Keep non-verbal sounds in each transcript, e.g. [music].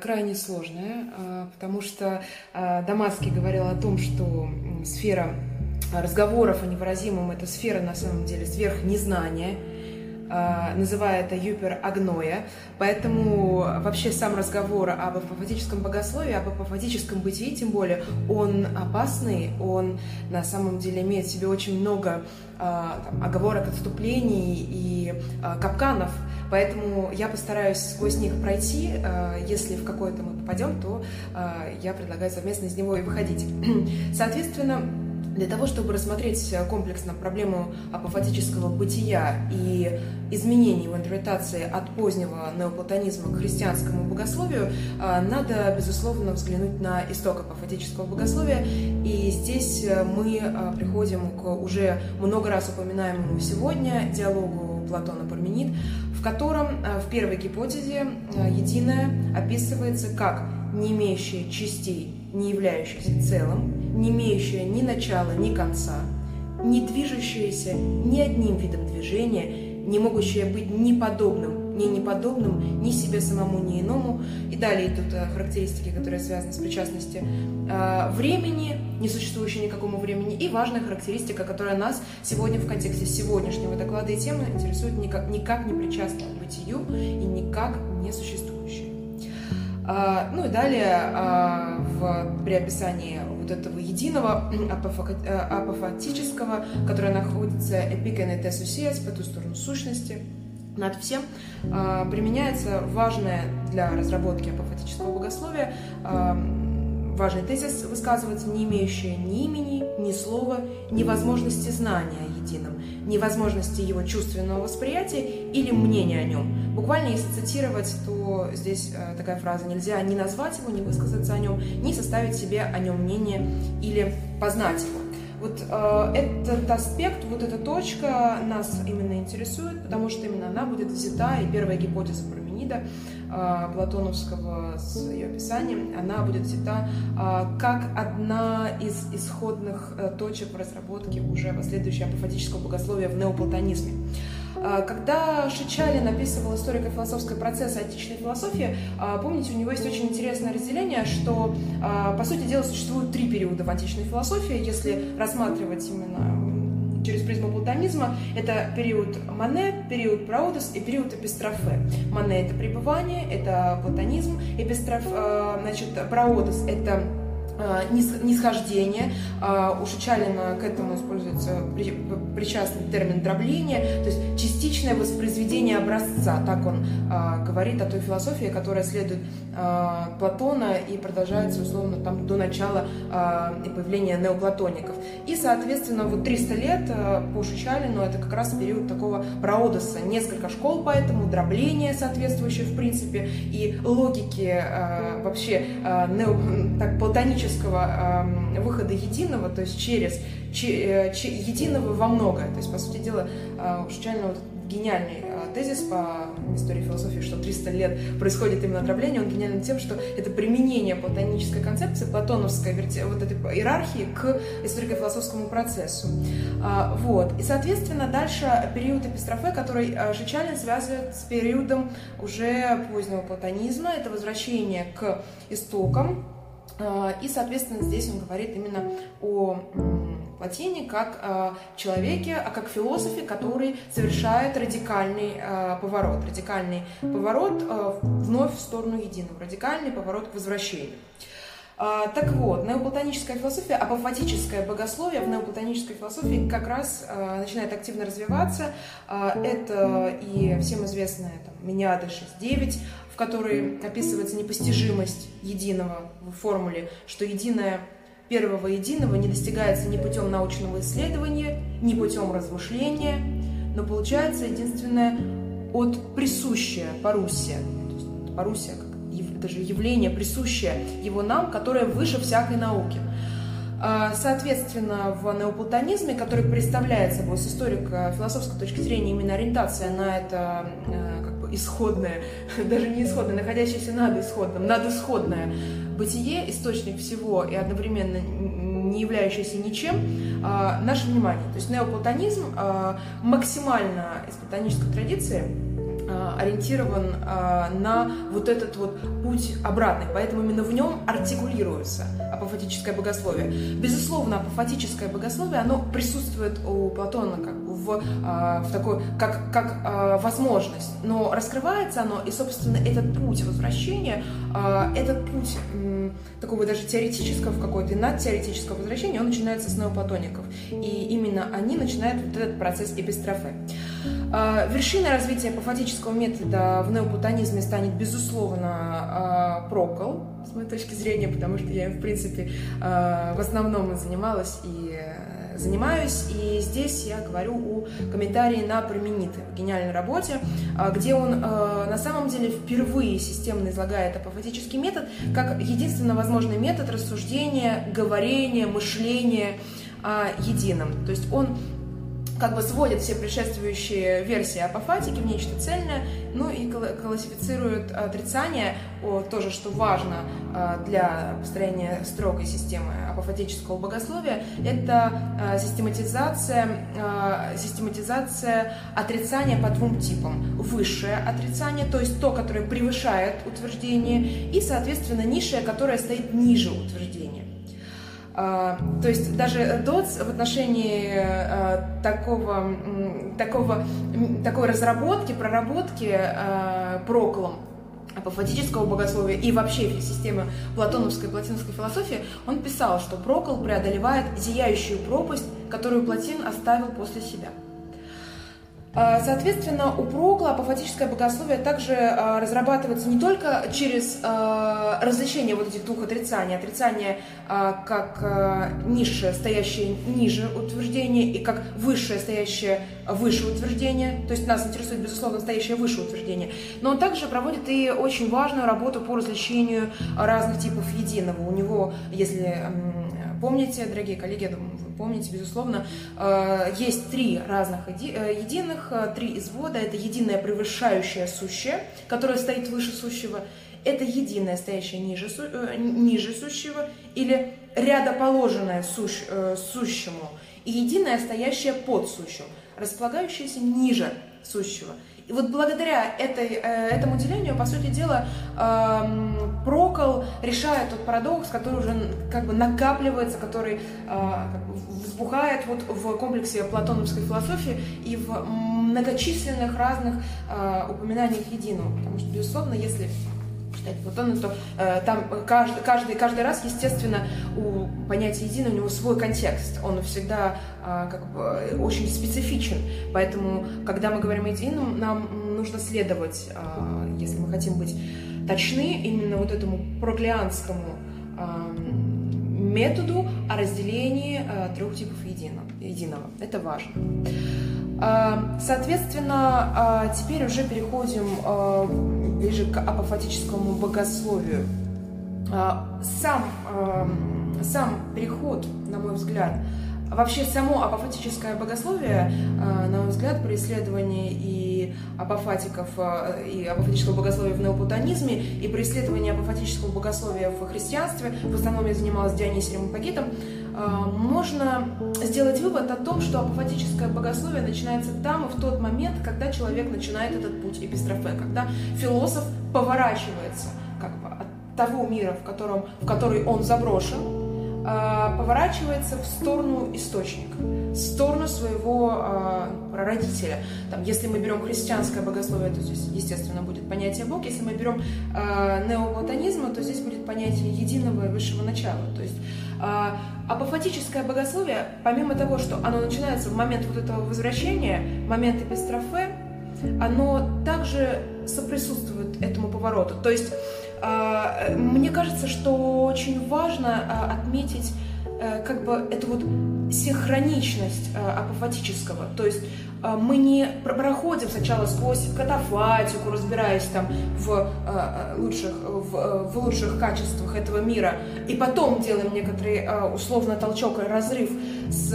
крайне сложная, а, потому что а, Дамаский говорил о том, что сфера разговоров о невыразимом – это сфера, на самом деле, сверхнезнания, а, называя это юперагноя. Поэтому вообще сам разговор об апофатическом богословии, об апофатическом бытии, тем более, он опасный, он на самом деле имеет в себе очень много там, оговорок, отступлений и капканов – Поэтому я постараюсь сквозь них пройти. Э, если в какой-то мы попадем, то э, я предлагаю совместно из него и выходить. [clears throat] Соответственно, для того, чтобы рассмотреть комплексно проблему апофатического бытия и изменений в интерпретации от позднего неоплатонизма к христианскому богословию, э, надо, безусловно, взглянуть на исток апофатического богословия. И здесь мы приходим к уже много раз упоминаемому сегодня диалогу Платона-Парменид, в котором э, в первой гипотезе э, единое описывается как не имеющее частей, не являющееся целым, не имеющее ни начала, ни конца, не движущееся ни одним видом движения, не могущее быть ни подобным ни неподобным, ни себе самому, ни иному. И далее идут э, характеристики, которые связаны с причастностью э, времени, не существующей никакому времени, и важная характеристика, которая нас сегодня в контексте сегодняшнего доклада и темы интересует никак, никак не причастная к бытию и никак не существующая. А, ну и далее в, при описании вот этого единого [clears throat] апофатического, которое находится эпикене тесусиес по ту сторону сущности, над всем а, применяется важное для разработки апофатического богословия а, важный тезис высказывается, не имеющий ни имени, ни слова, ни возможности знания о едином, ни возможности его чувственного восприятия или мнения о нем. Буквально, если цитировать, то здесь э, такая фраза «нельзя ни назвать его, ни высказаться о нем, ни составить себе о нем мнение или познать его». Вот э, этот аспект, вот эта точка нас именно интересует, потому что именно она будет взята, и первая гипотеза Парменида э, Платоновского с ее описанием, она будет взята э, как одна из исходных э, точек в разработке уже последующего апофатического богословия в неоплатонизме. А, когда Шичалин описывал историко-философский процесс античной философии, а, помните, у него есть очень интересное разделение, что, а, по сути дела, существует три периода в античной философии, если рассматривать именно через призму платонизма. Это период Мане, период Праудос и период Эпистрофе. Мане — это пребывание, это платонизм. Эпистроф, значит, Праудос — это нисхождение. Э, у Шичалина к этому используется причастный термин дробление, то есть частичное воспроизведение образца. Так он э, говорит о той философии, которая следует Платона и продолжается, условно, там до начала появления неоплатоников. И, соответственно, вот 300 лет по Шичалину это как раз период такого проодоса. Несколько школ поэтому, дробление соответствующее, в принципе, и логики вообще нео, так, платонической логического э, выхода единого, то есть через че, э, че, единого во многое. То есть, по сути дела, э, реально вот гениальный э, тезис по истории философии, что 300 лет происходит именно дробление, он гениален тем, что это применение платонической концепции, платоновской вот этой иерархии к историко-философскому процессу. А, вот. И, соответственно, дальше период эпистрофе, который э, Шичалин связывает с периодом уже позднего платонизма, это возвращение к истокам, а, и, соответственно, здесь он говорит именно о Платине как о человеке, а как философе, который совершает радикальный а, поворот. Радикальный поворот вновь в сторону единого, радикальный поворот к возвращению. Так вот, неоплатоническая философия, апофатическое богословие в неоплатонической философии как раз начинает активно развиваться. Это и всем известная там, Миниада 6.9, которой описывается непостижимость единого в формуле, что единое первого единого не достигается ни путем научного исследования, ни путем размышления, но получается единственное от присущее парусия. Парусия как это же явление, присущее его нам, которое выше всякой науки. А, соответственно, в неоплатонизме, который представляет собой с историко-философской точки зрения именно ориентация на это э, как бы исходное, [laughs] даже не исходное, находящееся над исходным, надисходное бытие, источник всего и одновременно не являющийся ничем, а, наше внимание. То есть неоплатонизм а, максимально из платонической традиции ориентирован а, на вот этот вот путь обратный, поэтому именно в нем артикулируется апофатическое богословие. Безусловно, апофатическое богословие, оно присутствует у Платона как в, а, в такой, как, как возможность, но раскрывается оно, и, собственно, этот путь возвращения, этот путь такого даже теоретического какой-то, надтеоретического возвращения, он начинается с неоплатоников, и именно они начинают вот этот процесс эпистрофе. А, вершиной развития апофатического метода в неоплатонизме станет, безусловно, а, Прокол, с моей точки зрения, потому что я в принципе, а, в основном занималась и э, занимаюсь, и здесь я говорю о комментарии на Промениты в гениальной работе, где он на самом деле впервые системно излагает апофатический метод как единственно возможный метод рассуждения, говорения, мышления единым. То есть он как бы сводит все предшествующие версии апофатики в нечто цельное, ну и классифицирует отрицание, тоже что важно а, для построения строгой системы апофатического богословия, это а, систематизация, а, систематизация отрицания по двум типам. Высшее отрицание, то есть то, которое превышает утверждение, и, соответственно, низшее, которое стоит ниже утверждения. А, то есть даже ДОЦ в отношении а, такого, такого, такой разработки, проработки а, проклом апофатического богословия и вообще системы платоновской и платиновской философии, он писал, что Прокол преодолевает зияющую пропасть, которую Платин оставил после себя – соответственно, у Прокла апофатическое богословие также а, разрабатывается не только через а, различение вот этих двух отрицаний, отрицание как низшее, стоящее ниже утверждение, и как высшее, стоящее выше утверждение, то есть нас интересует, безусловно, стоящее выше утверждение, но он также проводит и очень важную работу по различению разных типов единого. У него, если помните, дорогие коллеги, я думаю, помните, безусловно, э, есть три разных э, единых, э, три извода. Это единое превышающее сущее, которое стоит выше сущего. Это единое, стоящее ниже, ниже сущего или рядоположенное сущ, сущему. И единое, стоящее под сущим, располагающееся ниже сущего. И вот благодаря этой, э, этому делению, по сути дела, эм, Прокол решает тот парадокс, который уже как бы накапливается, который э, взбухает вот в комплексе платоновской философии и в многочисленных разных э, упоминаниях единого. Потому что, безусловно, если читать Платона, то э, там каждый, каждый, каждый раз, естественно, у понятия единого у него свой контекст. Он всегда э, как бы очень специфичен. Поэтому, когда мы говорим о едином, нам нужно следовать, э, если мы хотим быть точны, именно вот этому проклеанскому э, методу о разделении э, трех типов единого. единого. Это важно. Э, соответственно, э, теперь уже переходим э, ближе к апофатическому богословию. А, сам, сам переход, на мой взгляд, Вообще само апофатическое богословие, на мой взгляд, при исследовании и апофатиков, и апофатического богословия в неоплатонизме, и при исследовании апофатического богословия в христианстве, в основном я занималась Дионисием Ипагитом, можно сделать вывод о том, что апофатическое богословие начинается там и в тот момент, когда человек начинает этот путь эпистрофе, когда философ поворачивается как бы, от того мира, в, котором, в который он заброшен, а, поворачивается в сторону источника, в сторону своего э, прародителя. Там, если мы берем христианское богословие, то здесь, естественно, будет понятие Бог. Если мы берем э, неоплатонизм, то здесь будет понятие единого и высшего начала. То есть э, апофатическое богословие, помимо того, что оно начинается в момент вот этого возвращения, момент эпистрофе, оно также соприсутствует этому повороту. То есть а, мне кажется, что очень важно а, отметить э, как бы эту вот синхроничность э, апофатического. То есть мы не проходим сначала сквозь катафатику, разбираясь там в лучших, в, в лучших качествах этого мира, и потом делаем некоторый условно толчок и разрыв с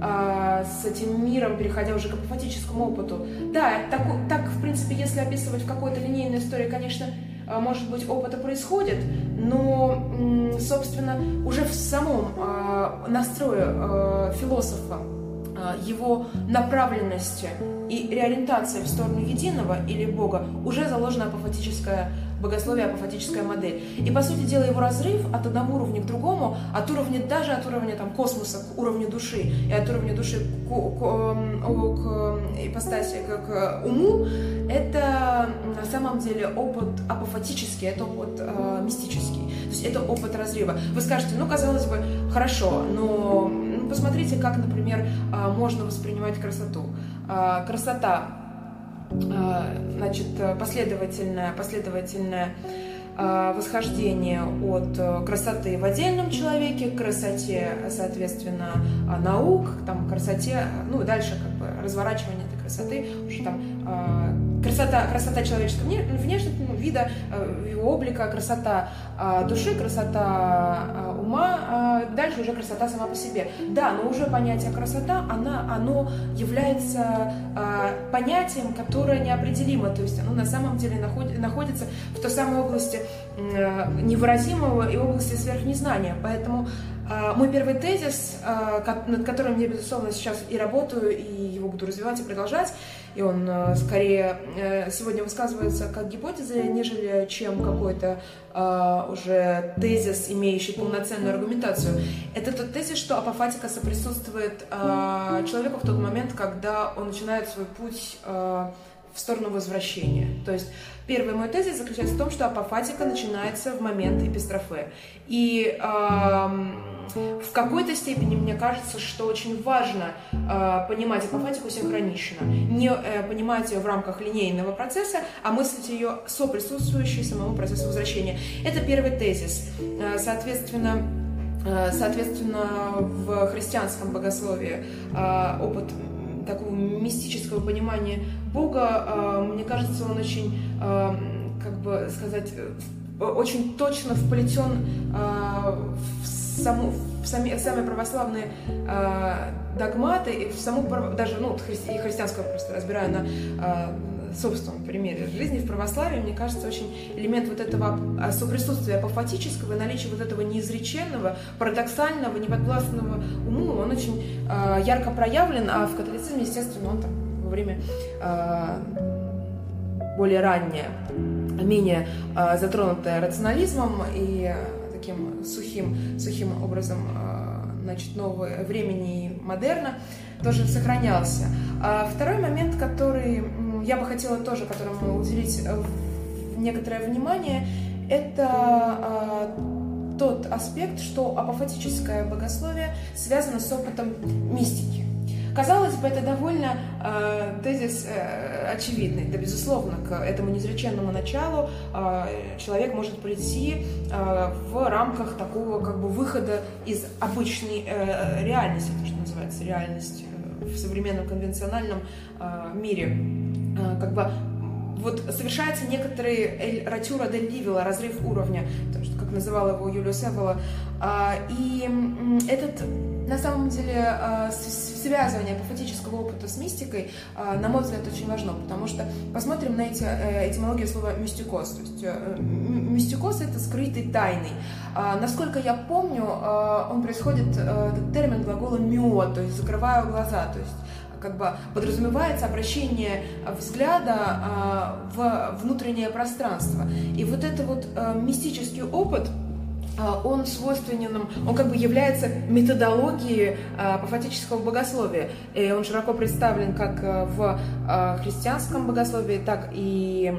с этим миром, переходя уже к апофатическому опыту. Да, так, так, в принципе, если описывать в какой-то линейной истории, конечно, а, может быть, опыта происходит, но, собственно, уже в самом а, настрое а, философа его направленности и реориентации в сторону единого или Бога уже заложена апофатическая богословие, апофатическая модель. И, по сути дела, его разрыв от одного уровня к другому, от уровня, даже от уровня там, космоса к уровню души, и от уровня души к, к, к ипостаси, к, к уму, это на самом деле опыт апофатический, это опыт э, мистический. То есть это опыт разрыва. Вы скажете, ну, казалось бы, хорошо, но посмотрите, как, например, э, можно воспринимать красоту. Э, красота значит, последовательное, последовательное а, восхождение от э, красоты в отдельном человеке к красоте, соответственно, наук, там, красоте, ну, дальше как бы разворачивание этой красоты, уже там красота, красота человеческого внешнего ну, вида, э, его облика, красота души, красота ума, дальше уже красота сама по себе. Да, но уже понятие красота, она, оно является понятием, которое неопределимо, то есть оно на самом деле находится в той самой области невыразимого и области сверхнезнания. Поэтому мой первый тезис, над которым я, безусловно, сейчас и работаю, и его буду развивать и продолжать, и он э, скорее э, сегодня высказывается как гипотеза, нежели чем какой-то уже тезис, имеющий полноценную аргументацию. Это тот тезис, что апофатика соприсутствует человеку в тот момент, когда он начинает свой путь в сторону возвращения. То есть первый мой тезис заключается в том, что апофатика начинается в момент эпистрофе. И э, в какой-то степени мне кажется, что очень важно э, понимать апофатику синхронично. Не э, понимать ее в рамках линейного процесса, а мыслить ее соприсутствующей самому процессу возвращения. Это первый тезис. Э, соответственно, э, Соответственно, в христианском богословии э, опыт такого мистического понимания Бога, э, мне кажется, он очень, э, как бы сказать, очень точно вплетен э, в саму, в, сами, в самые православные э, догматы, и в саму, даже ну, христи, и христианского просто разбираю на э, собственном примере жизни в православии, мне кажется, очень элемент вот этого соприсутствия апофатического и наличия вот этого неизреченного, парадоксального, неподвластного уму, он очень э, ярко проявлен, а в католицизме, естественно, он там во время э, более раннее, менее э, затронутое рационализмом и таким сухим, сухим образом а, значит, нового времени и модерна тоже сохранялся. А второй момент, который я бы хотела тоже, которому уделить э, некоторое внимание, это а, тот аспект, что апофатическое богословие связано с опытом мистики. Казалось бы, это довольно э, тезис э, очевидный. Да, безусловно, к этому неизреченному началу э, человек может прийти э, в рамках такого как бы выхода из обычной э, реальности, то, что называется реальность э, в современном конвенциональном э, мире. Э, как бы вот совершается некоторый эль ратюра дель ливела, разрыв уровня, то, что, как называл его Юлиус Эвола. А, и этот на самом деле а, связывание апофатического опыта с мистикой, а, на мой взгляд, очень важно, потому что посмотрим на эти, э, этимологию слова мистикоз. То есть э, мистикоз — это скрытый, тайный. Насколько я помню, он происходит, э, этот термин глагола «мио», то есть «закрываю глаза», то есть как бы подразумевается обращение взгляда в внутреннее пространство. И вот это вот мистический опыт — а, он свойственен, он как бы является методологией а, апофатического богословия. И он широко представлен как э, в а, христианском богословии, так и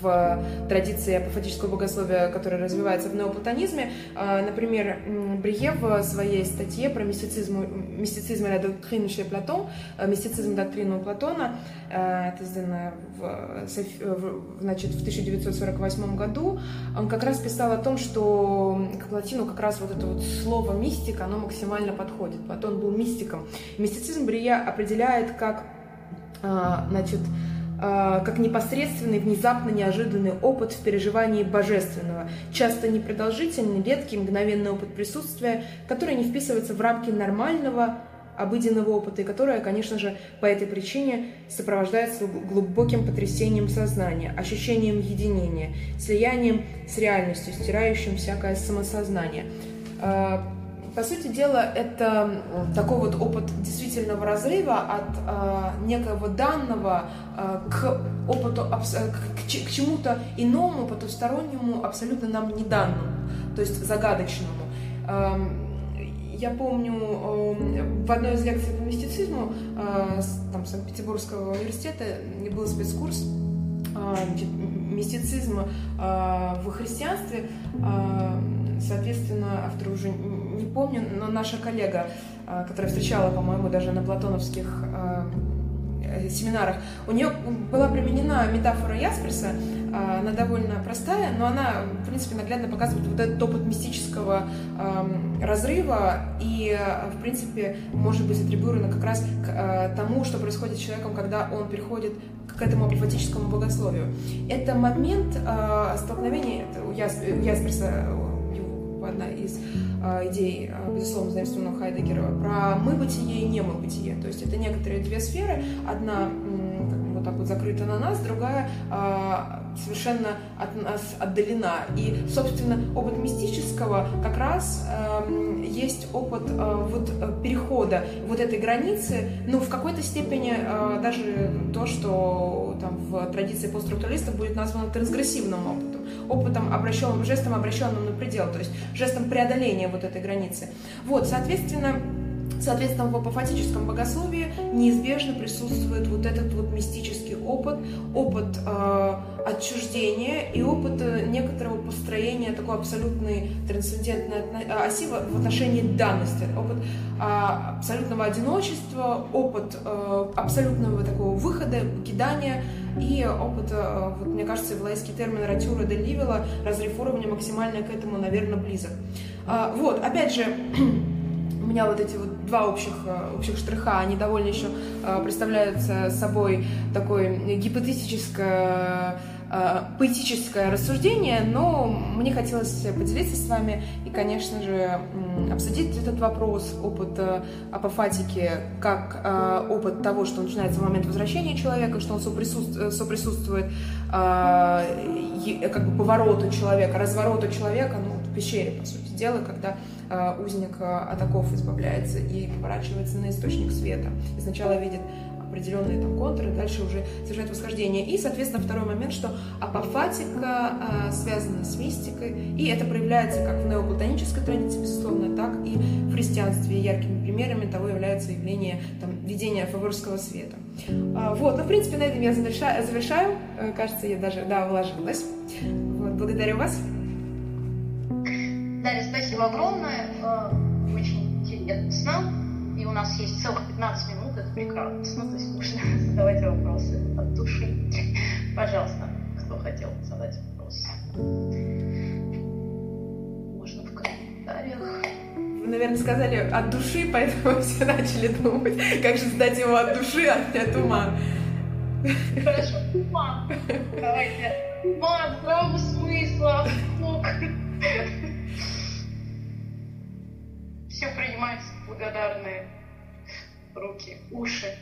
в традиции апофатического богословия, которая развивается в неоплатонизме. Например, Брие в своей статье про мистицизм, мистицизм и доктрину chez Платон, э, мистицизм доктрину Платона, э, это сделано в, значит, в 1948 году, он как раз писал о том, что к Платину как раз вот это вот слово мистика, оно максимально подходит. Платон был мистиком. Мистицизм Брия определяет как, а, значит, а, как непосредственный, внезапно неожиданный опыт в переживании божественного, часто непродолжительный, редкий, мгновенный опыт присутствия, который не вписывается в рамки нормального, обыденного опыта, и которая, конечно же, по этой причине сопровождается глубоким потрясением сознания, ощущением единения, слиянием с реальностью, стирающим всякое самосознание. А, по сути дела, это такой вот опыт действительного разрыва от а, некого данного а, к опыту, к, к чему-то иному, потустороннему, абсолютно нам не данному, то есть загадочному. Я помню, в одной из лекций по мистицизму там, Санкт-Петербургского университета был спецкурс значит, мистицизм в христианстве. Соответственно, автор уже не помню, но наша коллега, которая встречала, по-моему, даже на платоновских э, семинарах, у нее была применена метафора Ясперса, она довольно простая, но она, в принципе, наглядно показывает вот этот опыт мистического разрыва и, в принципе, может быть атрибуирована как раз к тому, что происходит с человеком, когда он переходит к этому апофатическому богословию. Это момент столкновения у Ясперса одна из э, идей, э, безусловно, заимствованного Хайдегера, про мы-бытие и не-мы-бытие. То есть это некоторые две сферы. Одна вот так вот закрыта на нас, другая э, совершенно от нас отдалена. И, собственно, опыт мистического как раз э, есть опыт э, вот перехода вот этой границы, ну, в какой-то степени э, даже то, что там в традиции постструктуралистов будет названо трансгрессивным опытом опытом, обращенным, жестом, обращенным на предел, то есть жестом преодоления вот этой границы. Вот, соответственно, Соответственно, в апофатическом богословии неизбежно присутствует вот этот вот мистический опыт, опыт э, отчуждения и опыт э, некоторого построения такой абсолютной трансцендентной оси в отношении данности, опыт э, абсолютного одиночества, опыт э, абсолютного такого выхода, покидания и опыт, э, вот, мне кажется, влайский термин «ратюра де ливела», уровня максимально к этому, наверное, близок. Э, вот, опять же, [clears throat] меня вот эти вот два общих, э, общих штриха, они довольно еще э, представляют собой такое гипотетическое э, поэтическое рассуждение, но мне хотелось поделиться с вами и, конечно же, обсудить этот вопрос, опыт апофатики, как опыт того, что начинается в момент возвращения человека, что он соприсутствует, соприсутствует как бы повороту человека, развороту человека, ну, в пещере, по сути дела, когда узник э, от оков избавляется и поворачивается на источник света. И сначала видит определенные там контуры, дальше уже совершает восхождение. И, соответственно, второй момент, что апофатика э, связана с мистикой, и это проявляется как в неоплатонической традиции, безусловно, так и в христианстве. Яркими примерами того является явление там, видения фаворского света. А, вот, ну, в принципе, на этом я завершаю. завершаю. Э, кажется, я даже, да, вложилась. Вот, благодарю вас. Дарья, спасибо огромное у нас есть целых 15 минут, это прекрасно. То есть можно задавать вопросы от души. Пожалуйста, кто хотел задать вопрос? Можно в комментариях. Вы, наверное, сказали от души, поэтому [laughs] все начали думать, как же задать его от души, а не от ума. Хорошо, ума. Давайте. Ума, здравого смысла, Бог. Все принимается благодарные руки, уши.